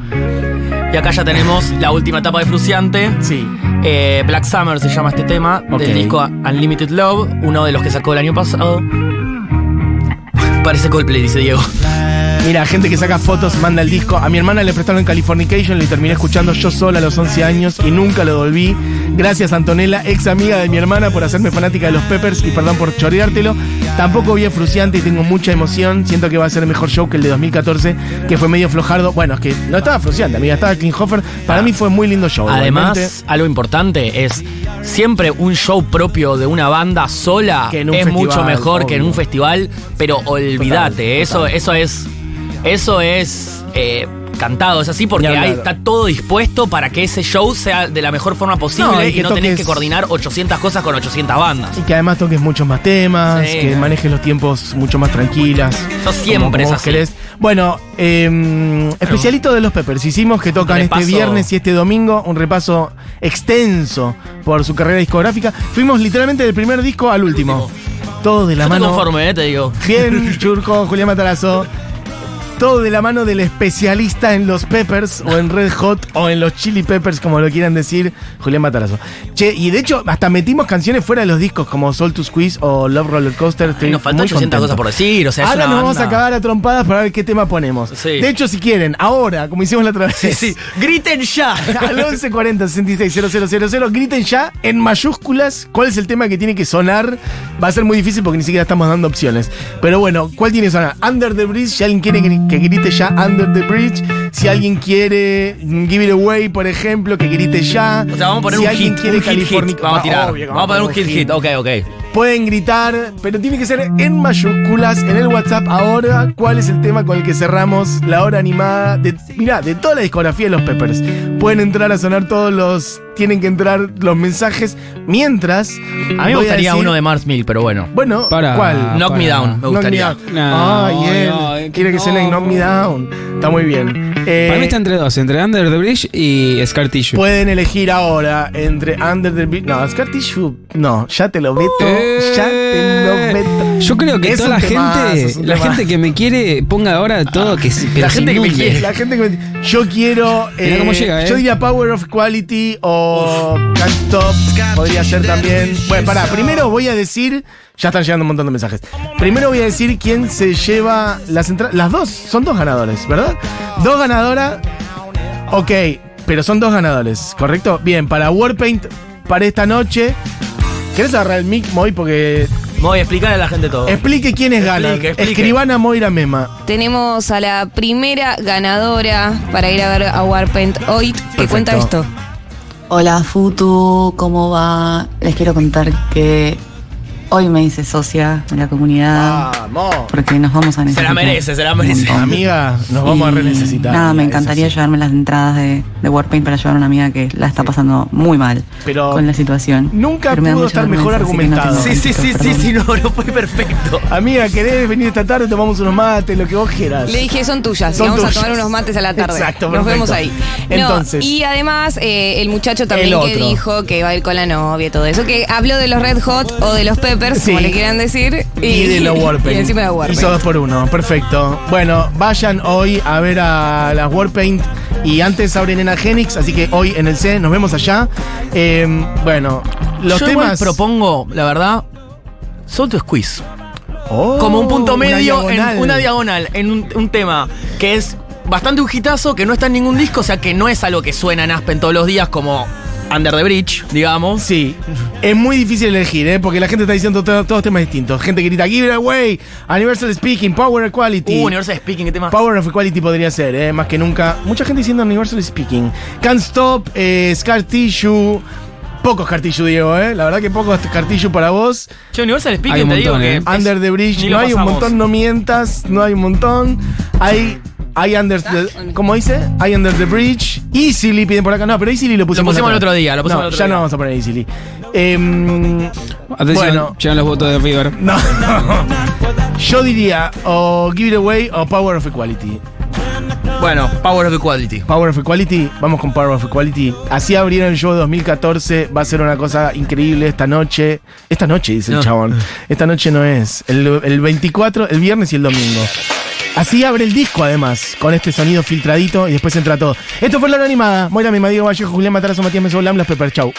Y acá ya tenemos la última etapa de Fruciante. sí. Eh, Black Summer se llama este tema, del disco Unlimited Love, uno de los que sacó el año pasado. Parece Coldplay, dice Diego. Mira, gente que saca fotos, manda el disco. A mi hermana le prestaron Californication, le terminé escuchando yo sola a los 11 años y nunca lo volví. Gracias Antonella, ex amiga de mi hermana, por hacerme fanática de los Peppers y perdón por choreártelo. Tampoco vi a Fruciante y tengo mucha emoción. Siento que va a ser el mejor show que el de 2014, que fue medio flojardo. Bueno, es que no estaba Fruciante, amiga, estaba Klinghoffer. Para mí fue muy lindo show. igualmente. Además, algo importante es siempre un show propio de una banda sola Que en es festival, mucho mejor que en un festival, pero olvídate, eso, eso es Eso es eh, cantado, es así porque ahí está todo dispuesto para que ese show sea de la mejor forma posible No, y y, que no tenés que coordinar 800 cosas con 800 bandas. Y que además toques muchos más temas, Sí. que manejes los tiempos mucho más tranquilas. Eso siempre como- como es así. querés. Bueno, eh, especialito de los Peppers. Hicimos que tocan este viernes y este domingo un repaso extenso por su carrera discográfica. Fuimos literalmente del primer disco al último. Todo de la Yo mano. conforme, eh, te digo. Bien, Churco, Julián Matarazo. Todo de la mano del especialista en los Peppers o en Red Hot o en los Chili Peppers, como lo quieran decir, Julián Matarazo. Che, y de hecho, hasta metimos canciones fuera de los discos como Soul to Squeeze o Love Roller Coaster. Estoy nos faltan muy 800 contento. cosas por decir, o sea, es Ahora nos vamos a cagar a trompadas para ver qué tema ponemos. Sí. De hecho, si quieren, ahora, como hicimos la otra vez. Sí, sí. ¡Griten ya! Al 1140 660000 griten ya en mayúsculas cuál es el tema que tiene que sonar. Va a ser muy difícil porque ni siquiera estamos dando opciones. Pero bueno, ¿cuál tiene que sonar? Under the Bridge, si alguien quiere que, que grite ya Under the Bridge. Si alguien quiere Give It Away, por ejemplo, que grite ya. O sea, vamos a poner si un alguien hit, quiere un hit, hit. California. Vamos a tirar. Obvio vamos a poner un hit, hit. Ok, ok. Pueden gritar, pero tiene que ser en mayúsculas en el WhatsApp ahora. ¿Cuál es el tema con el que cerramos la hora animada? De, mirá, de toda la discografía de los Peppers. Pueden entrar a sonar todos los. Tienen que entrar los mensajes. Mientras. A mí me gustaría uno de Mars Mill, pero bueno. Bueno, Para- ¿cuál? Knock Me Down, me Knock gustaría. down. No, Ay, él no, es que quiere que no. suene Knock Me Down. Está muy bien. Eh, Para mí está entre dos, entre Under the Bridge y Scar Tissue. Pueden elegir ahora entre Under the Bridge. No, Scar Tissue. No, ya te lo meto. Eh, ya te lo meto. Yo creo que Es toda la temazo, gente, la temazo. gente que me quiere ponga ahora todo que sí, pero La gente que me quiere. La gente que me- Yo quiero. Mirá cómo llega, ¿eh? Yo diría Power of Quality o Can't Stop. Podría ser también. Bueno, pará. Primero voy a decir. Ya están llegando un montón de mensajes. Primero voy a decir quién se lleva las entradas. Las dos. Son dos ganadores, ¿verdad? Dos ganadoras. Ok. Pero son dos ganadores, ¿correcto? Bien, para Warpaint, para esta noche. ¿Querés agarrar el mic, Moy? Porque. Voy a explicarle a la gente todo. Explique quiénes ganan. Escribana Moira Mema. Tenemos a la primera ganadora para ir a ver a Warpaint hoy que Perfecto. cuenta esto. Hola Futu, ¿cómo va? Les quiero contar que hoy me hice socia de la comunidad Vamos. porque nos vamos a Se necesitar. la merece, se la merece. Amiga, nos vamos a renecesitar. Nada, me encantaría llevarme las entradas de, de Warpaint para llevar a una amiga que la está pasando muy mal Pero con la situación. nunca Pero pudo estar mejor no argumentado. Sí, sí, sí, sí, sí, no, no fue perfecto. Amiga, ¿querés venir esta tarde? Tomamos unos mates, lo que vos quieras. Le dije, son tuyas, y Son vamos tuyas. a tomar unos mates a la tarde. Exacto, Nos perfecto. vemos ahí. No, Entonces. y además, eh, el muchacho también El que dijo que va a ir con la novia y todo eso, que habló de los Red Hot o de los Peppers, como Sí. le quieran decir. Y, de la Warpaint. Y encima de Warpaint. Hizo dos por uno, perfecto. Bueno, vayan hoy a ver a las Warpaint y antes abren en Agenix, así que hoy en el C nos vemos allá. Eh, bueno, los Yo igual temas. propongo, la verdad, Soul to Squeeze. Oh, como un punto una medio diagonal. en una diagonal en un, un tema que es bastante un hitazo, que no está en ningún disco, o sea que no es algo que suena en Aspen todos los días como Under the Bridge, digamos. Sí, es muy difícil elegir, ¿eh? porque la gente está diciendo to- todos temas distintos. Gente que grita Give it away, Universal Speaking, Power Equality. Uh, Universal Speaking, ¿qué tema? Power of Equality podría ser, ¿eh? más que nunca. Mucha gente diciendo Universal Speaking. Can't Stop, eh, Scar Tissue. Pocos Scar Tissue, Diego, ¿eh? La verdad que pocos Scar Tissue para vos. Che, Universal Hay Speaking un te digo montón, que. ¿eh? Under the Bridge, ni no hay un pasamos. montón, no mientas, no hay un montón. Hay. Hay under the, ¿Cómo dice? Hay under the bridge. Easily piden por acá. No, pero Easily lo pusimos. pusimos acá. el otro día, lo pusimos No, el otro ya día. no vamos a poner Easily. Em, Atención, Bueno. llegan los votos de River. no. Yo diría o Give It Away o Power of Equality. Bueno, Power of Equality. Power of Equality, vamos con Power of Equality. Así abrieron el show de 2014, va a ser una cosa increíble esta noche. Esta noche, dice el chabón. Esta noche no es. El, el 24, el viernes y el domingo. Así abre el disco, además, con este sonido filtradito y después entra todo. Esto fue la hora animada. Moira Mima, Diego Vallejo, Julián Matarazo, Matías Mesolam, Las Pepper. Chau.